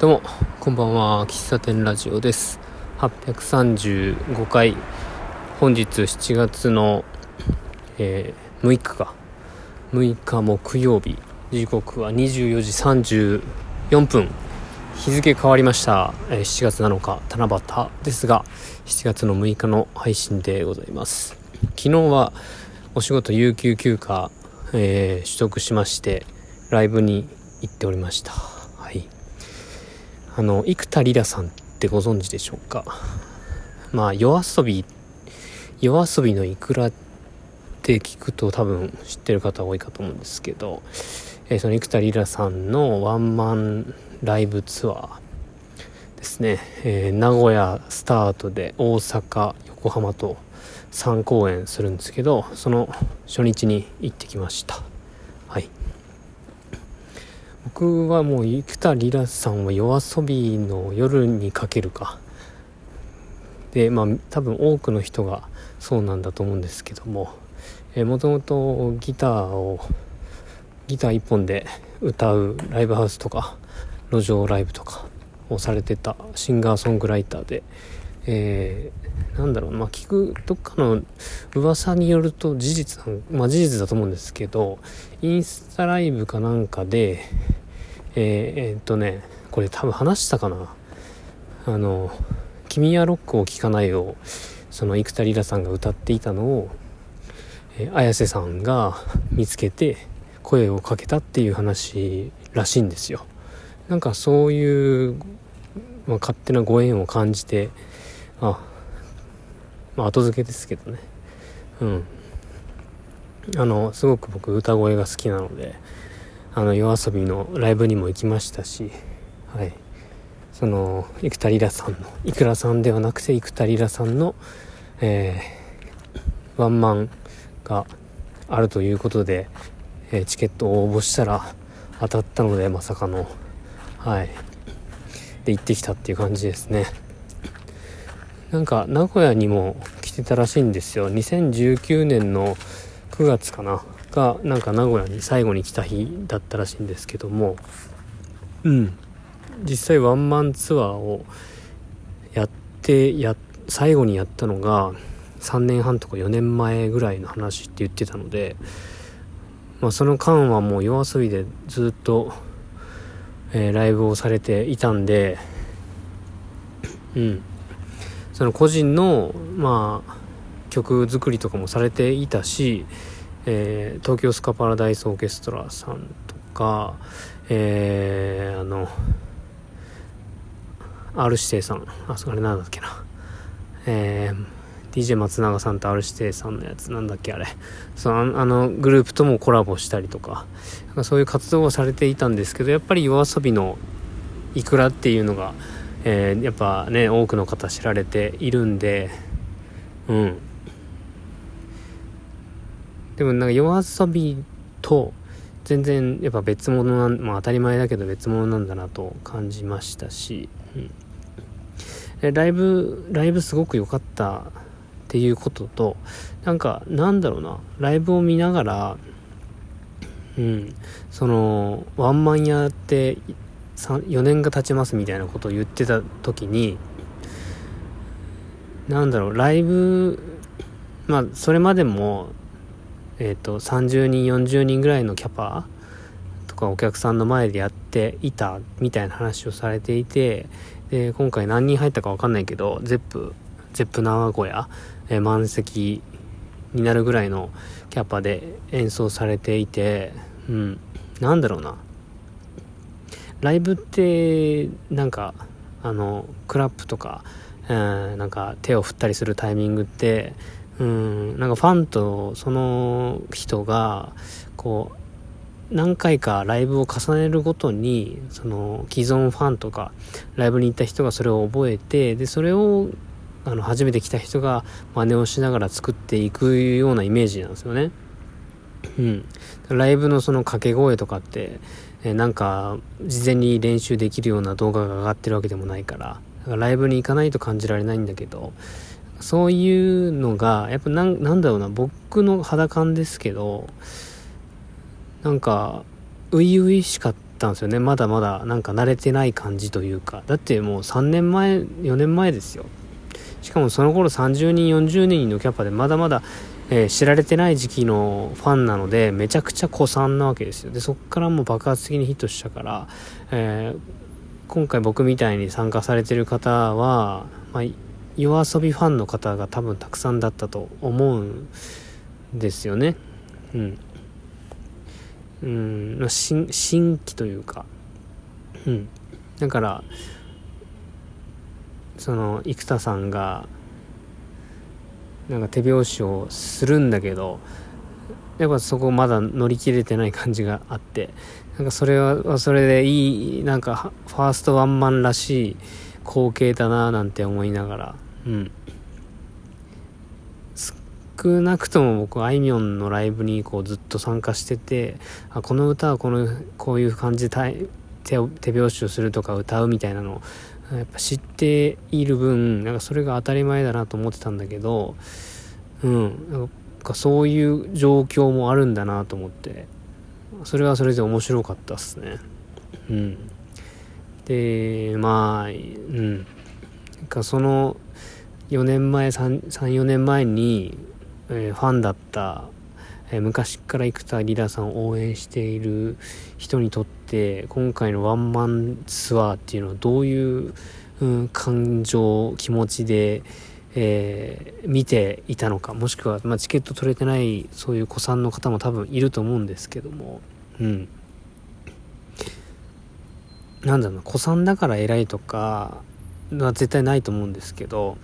どうも、こんばんは。喫茶店ラジオです。835回、本日7月の、えー、6日か。6日木曜日、時刻は24時34分。日付変わりました。えー、7月7日、七夕ですが、7月の6日の配信でございます。昨日はお仕事有給休暇、えー、取得しまして、ライブに行っておりました。あの生田リラさんってご存知でしょうか？まあ夜遊び夜遊びのいくらって聞くと多分知ってる方多いかと思うんですけど、えー、その生田リラさんのワンマンライブツアーですね、えー、名古屋スタートで大阪横浜と3公演するんですけどその初日に行ってきました。僕はもう生田リラさんは夜遊びの夜にかけるか。でまあ多分多くの人がそうなんだと思うんですけども。もともとギターをギター1本で歌うライブハウスとか路上ライブとかをされてたシンガーソングライターで、えー、なんだろうまあ聞くどっかの噂によると事実まあ事実だと思うんですけどインスタライブかなんかでえー、えー、っとねこれ多分話したかな。あの「君はロックを聴かない」をその生田リラさんが歌っていたのを、えー、綾瀬さんが見つけて声をかけたっていう話らしいんですよ。なんかそういう、まあ、勝手なご縁を感じてあ。まあ後付けですけどね。うん。あのすごく僕歌声が好きなのであの夜遊びのライブにも行きましたし、はい、その生田リラさんのいくらさんではなくて生田リラさんの、えー、ワンマンがあるということで、えー、チケットを応募したら当たったのでまさかの。はい。で行ってきたっていう感じですね。なんか名古屋にも来てたらしいんですよ。2019年の9月かな。がなんか名古屋に最後に来た日だったらしいんですけども。うん。実際ワンマンツアーをやってや最後にやったのが3年半とか4年前ぐらいの話って言ってたので、まあ、その間はもう夜遊びでずっと、えー、ライブをされていたんでうんその個人のまあ曲作りとかもされていたしえー、東京スカパラダイスオーケストラさんとか、えー、あの R 指定さんあそれなんだっけな。えー DJ 松永さんと R 指定さんのやつなんだっけあれ。そのあのグループともコラボしたりとかそういう活動をされていたんですけどやっぱり yoasobi のいくらっていうのが、えー、やっぱね多くの方知られているんでうん。でもなんか夜遊びと全然やっぱ別物なん、まあ当たり前だけど別物なんだなと感じましたし、うん、ライブ、ライブすごく良かったっていうことと、なんかなんだろうな、ライブを見ながら、うん、その、ワンマンやって4年が経ちますみたいなことを言ってた時に、なんだろう、ライブ、まあ、それまでもえーと、30人40人ぐらいのキャパとかお客さんの前でやっていたみたいな話をされていてで今回何人入ったか分かんないけど Zepp Zepp 名古屋、えー、満席になるぐらいのキャパで演奏されていてうんなんだろうな。ライブってなんかあのクラップとか、えー、なんか手を振ったりするタイミングってうんなんかファンとその人がこう何回かライブを重ねるごとにその既存ファンとかライブに行った人がそれを覚えてでそれをあの初めて来た人が真似をしながら作っていくようなイメージなんですよね。うん、ライブのその掛け声とかって、えなんか事前に練習できるような動画が上がってるわけでもないからからライブに行かないと感じられないんだけどそういうのが、やっぱなん、なんだろうな、僕の肌感ですけど、なんか、初々しかっったんですよね。まだまだなんか慣れてない感じというか。だってもう3年前4年前ですよ。しかもその頃30人40人のキャパでまだまだ、えー、知られてない時期のファンなのでめちゃくちゃ古参なわけですよ。でそっからもう爆発的にヒットしたから、えー、今回僕みたいに参加されてる方は、まあ、夜遊びファンの方が多分たくさんだったと思うんですよね。うん。うん新新規というか。うん。だからその生田さんがなんか手拍子をするんだけどやっぱそこまだ乗り切れてない感じがあってなんかそれはそれでいいなんかファーストワンマンらしい光景だななんて思いながらうん。少なくとも僕あいみょんのライブにこうずっと参加しててあこの歌はこのこういう感じで手手拍子をするとか歌うみたいなのやっぱ知っている分なんかそれが当たり前だなと思ってたんだけどうんなんかそういう状況もあるんだなと思って。それはそれで面白かったっすね。うん。でまあうん。なんかその4年前34年前に、えー、ファンだったえー、昔から生田リラさんを応援している人にとって今回のワンマンツアーっていうのはどういう、うん、感情気持ちで、えー、見ていたのかもしくは、まあ、チケット取れてないそういう子さんの方も多分いると思うんですけどもうん。なんだろうな子さんだから偉いとかは絶対ないと思うんですけど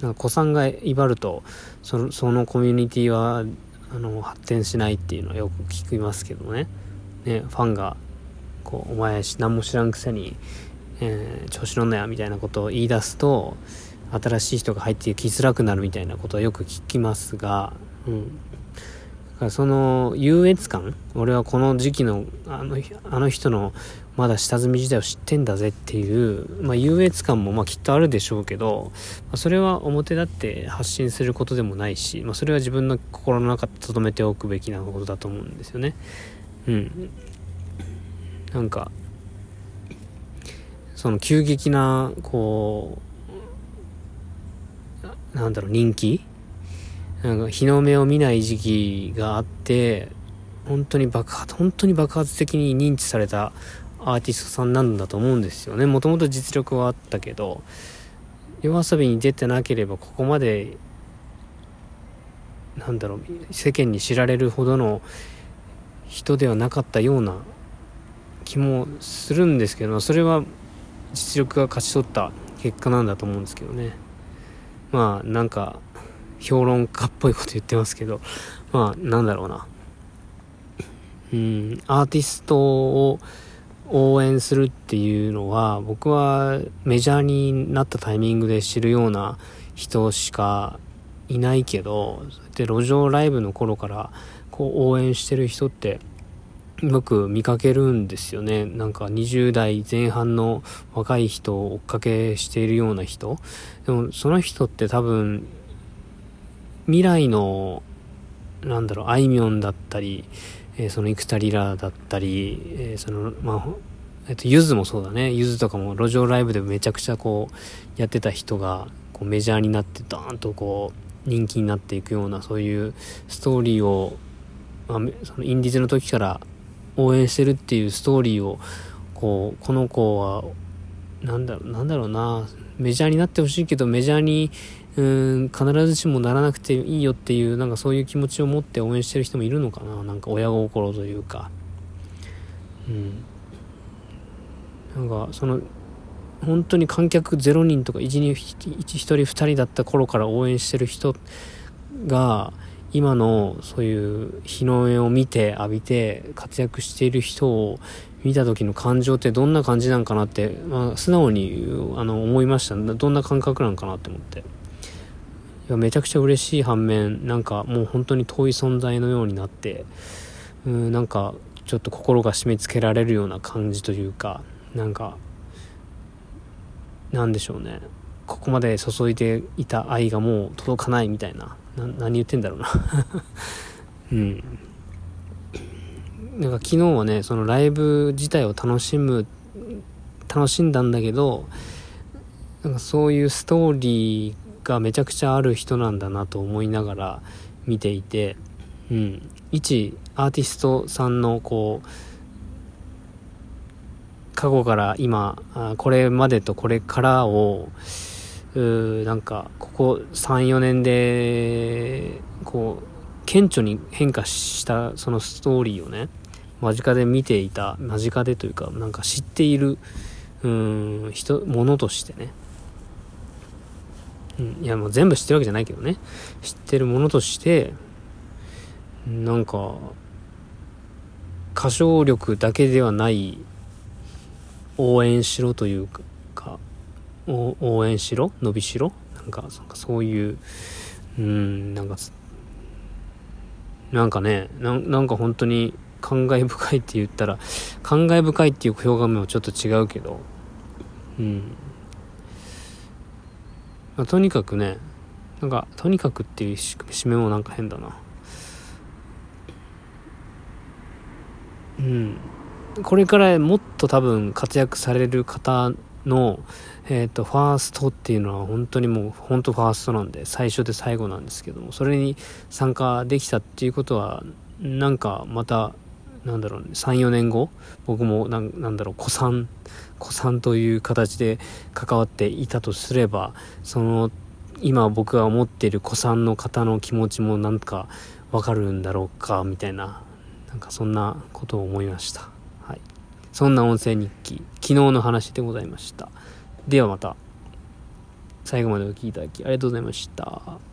なんか子さんが威張るとそのそのコミュニティはあの発展しないっていうのはよく聞きますけどね。ねファンがこうお前何も知らんくせに、えー、調子乗んなやみたいなことを言い出すと新しい人が入ってきづらくなるみたいなことはよく聞きますが、うん、だからその優越感俺はこの時期のあのあの人のまだ下積み時代を知ってんだぜっていう、まあ、優越感もまあきっとあるでしょうけど、まあ、それは表立って発信することでもないし、まあ、それは自分の心の中で留めておくべきなことだと思うんですよね。うん。なんか、その急激な、こう、なんだろう、人気？なんか日の目を見ない時期があって、本当に爆発、本当に爆発的に認知されたアーティストさんなんだと思うんですよね。もともと実力はあったけど夜遊びに出てなければここまでなんだろう世間に知られるほどの人ではなかったような気もするんですけどそれは実力が勝ち取った結果なんだと思うんですけどね。まあなんか評論家っぽいこと言ってますけど。まあなんだろうな。うんアーティストを応援するっていうのは僕はメジャーになったタイミングで知るような人しかいないけどで路上ライブの頃からこう応援してる人ってよく見かけるんですよねなんか20代前半の若い人を追っかけしているような人でもその人って多分未来のなんだろうあいみょんだったりえー、その生田リラだったり、えー、その、まあ、えっ、と、ゆずもそうだね。ゆずとかも路上ライブでめちゃくちゃこう、やってた人が、こうメジャーになってドーンとこう、人気になっていくような、そういうストーリーを、まあ、そのインディーズの時から応援してるっていうストーリーを、こう、この子は、なんだろう、なんだろうな、メジャーになってほしいけど、メジャーにうん必ずしもならなくていいよっていうなんかそういう気持ちを持って応援してる人もいるのかな。なんか親心というか。うん。なんかその本当に観客0人とか 1, 1, 1人2人だった頃から応援してる人が今のそういう日の目を見て浴びて活躍している人を見た時の感情ってどんな感じなんかなって、まあ、素直にあの思いました。どんな感覚なんかなって思って。い。やめちゃくちゃ嬉しい反面なんかもう本当に遠い存在のようになってうんなんかちょっと心が締め付けられるような感じというかなんかなんでしょうね。ここまで注いでいた愛がもう届かないみたいな。何言ってんだろうな。うん。なんか昨日はねそのライブ自体を楽しむ楽しんだんだけどなんかそういうストーリーがめちゃくちゃある人なんだなと思いながら見ていて、うん、一アーティストさんのこう過去から今これまでとこれからをうなんかここ34年でこう顕著に変化したそのストーリーをね間近で見ていた間近でというかなんか知っているうん人ものとしてね、うん、いやもう全部知ってるわけじゃないけどね。知ってるものとしてなんか歌唱力だけではない応援しろというか応援しろ？伸びしろ？なんかそういううんなんかなんかねなんか本当に感慨深いって言ったら感慨深いっていう表現もちょっと違うけどうん。まあ、とにかくねなんかとにかくっていう締めもなんか変だな。うん。これからもっと多分活躍される方の、えっ、ー、と、ファーストっていうのは本当にもう、本当ファーストなんで、最初で最後なんですけども、それに参加できたっていうことは、なんかまた、なんだろうね、3、4年後、僕もなん、なんだろう、子さん、子さんという形で関わっていたとすれば、その、今僕が思っている子さんの方の気持ちもなんかわかるんだろうか、みたいな、なんかそんなことを思いました。はい。そんな音声日記、昨日の話でございました。ではまた、最後までお聴きいただきありがとうございました。